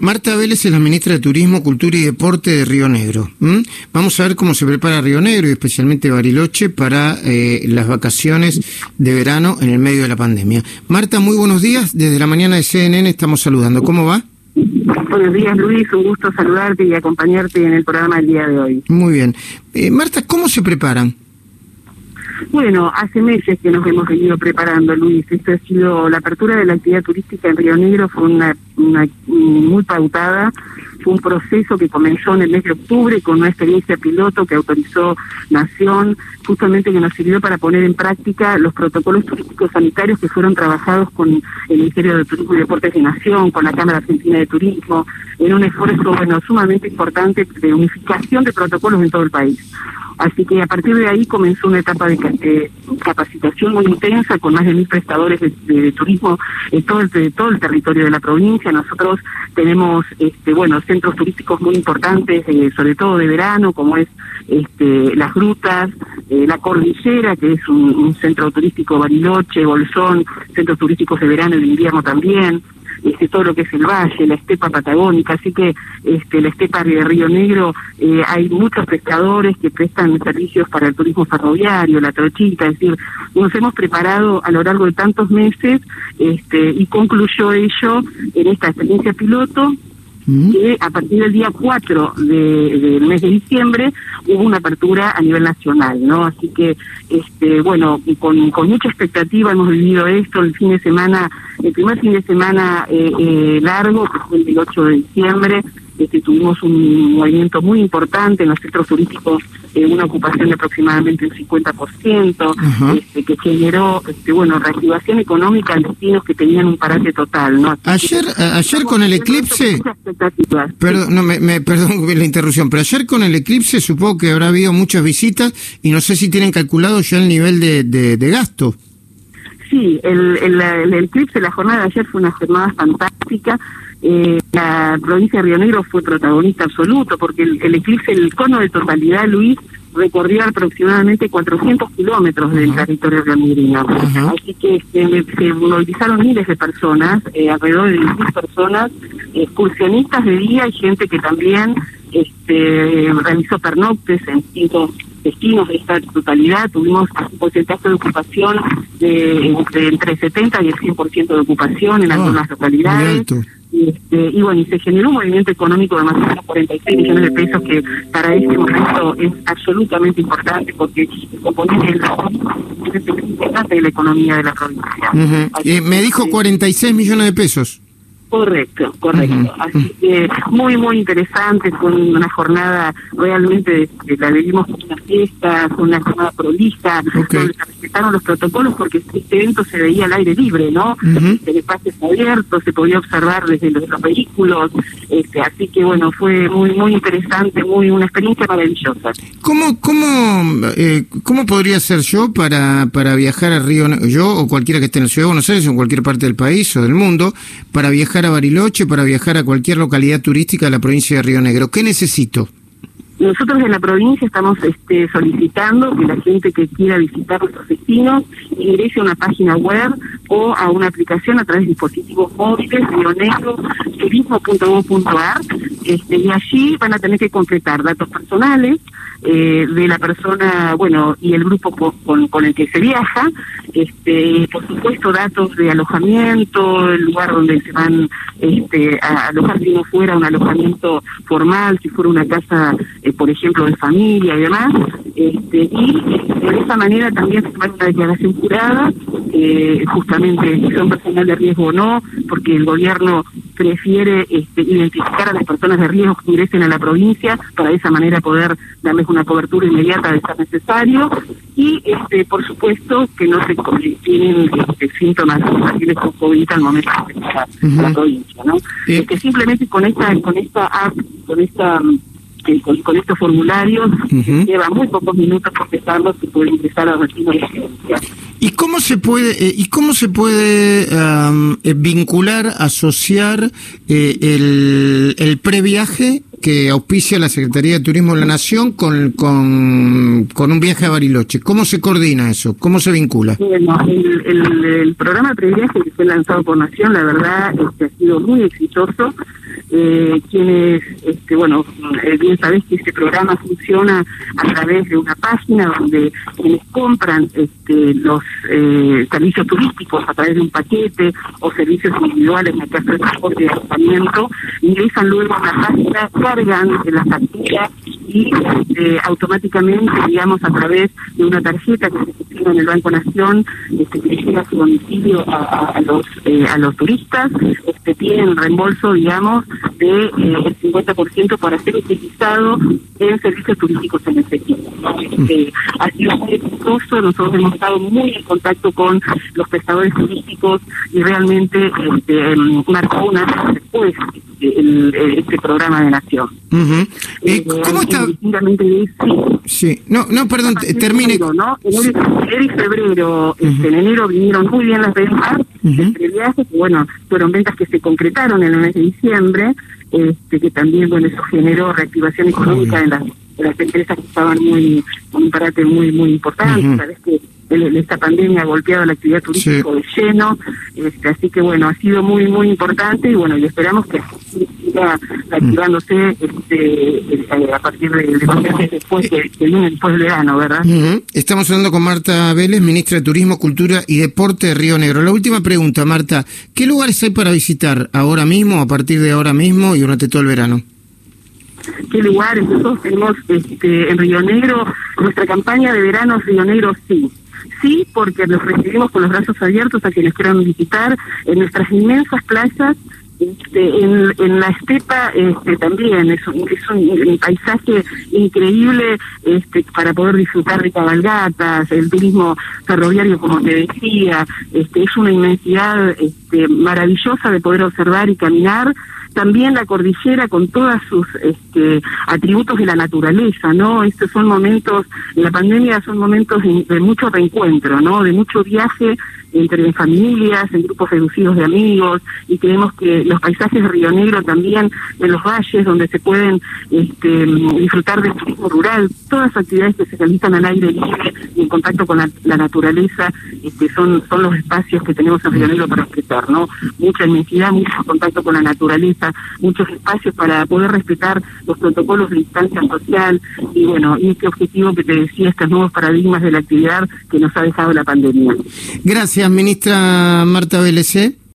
Marta Vélez es la ministra de Turismo, Cultura y Deporte de Río Negro. Vamos a ver cómo se prepara Río Negro y especialmente Bariloche para eh, las vacaciones de verano en el medio de la pandemia. Marta, muy buenos días. Desde la mañana de CNN estamos saludando. ¿Cómo va? Buenos días, Luis. Un gusto saludarte y acompañarte en el programa del día de hoy. Muy bien. Eh, Marta, ¿cómo se preparan? Bueno, hace meses que nos hemos venido preparando, Luis. Esto ha sido la apertura de la actividad turística en Río Negro, fue una, muy pautada, fue un proceso que comenzó en el mes de octubre con una experiencia piloto que autorizó Nación, justamente que nos sirvió para poner en práctica los protocolos turísticos sanitarios que fueron trabajados con el Ministerio de Turismo y Deportes de Nación, con la Cámara Argentina de Turismo, en un esfuerzo bueno sumamente importante de unificación de protocolos en todo el país. Así que a partir de ahí comenzó una etapa de, capacitación muy intensa con más de mil prestadores de, turismo en todo el, todo el territorio de la provincia. Nosotros tenemos, este, bueno, centros turísticos muy importantes, eh, sobre todo de verano, como es este, las grutas, eh, la cordillera, que es un, un centro turístico Bariloche, Bolsón, centros turísticos de verano y de invierno también este, todo lo que es el valle, la estepa patagónica, así que este, la estepa de Río Negro eh, hay muchos pescadores que prestan servicios para el turismo ferroviario, la trochita, es decir, nos hemos preparado a lo largo de tantos meses este, y concluyó ello en esta experiencia piloto que a partir del día 4 del mes de diciembre hubo una apertura a nivel nacional, ¿no? Así que, este, bueno, con, con mucha expectativa hemos vivido esto, el fin de semana, el primer fin de semana eh, eh, largo, que fue el 8 de diciembre, este, tuvimos un movimiento muy importante en los centros turísticos, eh, una ocupación de aproximadamente un 50%, este, que generó este, bueno reactivación económica en destinos que tenían un parate total. ¿no? ayer ayer con el eclipse, perdón, no, me, perdón la interrupción, pero ayer con el eclipse supongo que habrá habido muchas visitas y no sé si tienen calculado ya el nivel de, de, gasto. Sí, el, el, el, eclipse, la jornada de ayer fue una jornada fantástica. Eh, la provincia de Río Negro fue protagonista absoluto porque el, eclipse, el cono de totalidad, Luis, recorrió aproximadamente 400 kilómetros del territorio rionegrino. Así que se, movilizaron miles de personas, eh, alrededor de 10.000 personas, excursionistas de día y gente que también este, realizó pernoctes en distintos destinos de esta totalidad. Tuvimos un porcentaje de ocupación de, entre 70 y el 100% de ocupación en ah, algunas localidades. Este, y bueno, y se generó un movimiento económico de más o menos 46 millones de pesos que para este momento es absolutamente importante porque el componente importante de la economía de la provincia. Eh, me dijo 46 millones de pesos. Correcto, correcto. Así que muy, muy interesante, fue una jornada realmente, la vivimos como una fiesta, fue una jornada prolija, donde se respetaron los protocolos porque este evento se veía al aire libre, ¿no? Uh El espacio abierto, se podía observar desde los, vehículos, este, así que bueno, fue muy, muy interesante, muy una experiencia maravillosa. ¿Cómo, cómo, eh, cómo podría ser yo para, para viajar a Río, yo o cualquiera que esté en la Ciudad de Buenos Aires o en cualquier parte del país o del mundo, para viajar a Bariloche, para viajar a cualquier localidad turística de la provincia de Río Negro? ¿Qué necesito? Nosotros en la provincia estamos este, solicitando que la gente que quiera visitar nuestros destinos ingrese a una página web o a una aplicación a través de dispositivos móviles, turismo.gov.ar, este, y allí van a tener que completar datos personales, eh, de la persona, bueno, y el grupo con, con, el que se viaja, este, por supuesto datos de alojamiento, el lugar donde se van este, a alojar si no fuera un alojamiento formal, si fuera una casa, eh, por ejemplo, de familia y demás, este, y de esa manera también se va una declaración jurada, eh, justamente si son personal de riesgo o no, porque el gobierno prefiere este, identificar a las personas de riesgo que ingresen a la provincia para de esa manera poder darles una cobertura inmediata de ser necesario. Y este por supuesto que no se tienen este, síntomas fáciles con COVID al momento de empezar la provincia no es que simplemente con esta con esta app con esta eh, con, estos formularios lleva muy pocos minutos procesarlos y puede ingresar a destino de residencia. ¿Y cómo se puede eh, y cómo se puede eh, vincular, asociar el, el previaje que auspicia la Secretaría de Turismo de la Nación con, con, con un viaje a Bariloche. ¿Cómo se coordina eso? ¿Cómo se vincula? Bueno, el, el, el programa Previaje que fue lanzado por Nación, la verdad, este, ha sido muy exitoso. Eh, quienes, este, bueno, eh, bien sabés que este programa funciona a través de una página donde quienes compran este, los eh, servicios turísticos a través de un paquete o servicios individuales, en el caso de transporte y alojamiento, ingresan luego a la página, cargan las facturas y este, automáticamente, digamos, a través de una tarjeta que se gestiona en el Banco Nación, este, que llega a su domicilio a, a los eh, a los turistas, este, tienen reembolso, digamos, de eh, el 50% para ser utilizado en servicios turísticos en efectivo. Este, ha sido muy exitoso, nosotros hemos estado muy en contacto con los prestadores turísticos y realmente este, em, marcó una después el, este programa de Nación. Uh -huh. eh, ¿Cómo está? Sí, no, no, perdón, termine. ¿no? En enero y febrero, uh -huh. este, en enero vinieron muy bien las ventas, uh -huh. entre viajes, bueno, fueron ventas que se concretaron en el mes de diciembre, este, que también, bueno, eso generó reactivación económica en las, en las empresas que estaban muy, con un parate muy, muy importante, uh -huh. sabes que esta pandemia ha golpeado la actividad turística sí. de lleno, este, así que bueno, ha sido muy, muy importante y bueno, y esperamos que siga activándose este, a partir de, de después, de, de, después del verano, ¿verdad? Uh -huh. Estamos hablando con Marta Vélez, ministra de Turismo, Cultura y Deporte de Río Negro. La última pregunta, Marta, ¿qué lugares hay para visitar ahora mismo, a partir de ahora mismo y durante todo el verano? qué lugares. Nosotros tenemos este, en Río Negro, nuestra campaña de verano Río Negro sí. Sí, porque los recibimos con los brazos abiertos a quienes quieran visitar en nuestras inmensas playas. Este, en, la estepa este, también es, un, es un, paisaje increíble este, para poder disfrutar de cabalgatas, el turismo ferroviario como te decía, este, es una inmensidad este, maravillosa de poder observar y caminar también la cordillera con todos sus este, atributos de la naturaleza, ¿no? Estos son momentos, en la pandemia son momentos de, de mucho reencuentro, ¿no? De mucho viaje entre familias, en grupos reducidos de amigos, y creemos que los paisajes de Río Negro también, en los valles donde se pueden este, disfrutar del turismo rural, todas las actividades que se realizan al aire libre y en contacto con la, naturaleza, este, son, son los espacios que tenemos en Río Negro para respetar, ¿no? Mucha inmensidad, mucho contacto con la naturaleza, muchos espacios para poder respetar los protocolos de distancia social, y bueno, y este objetivo que te decía, estos nuevos paradigmas de la actividad que nos ha dejado la pandemia. Gracias. Gracias, ministra Marta Vélez.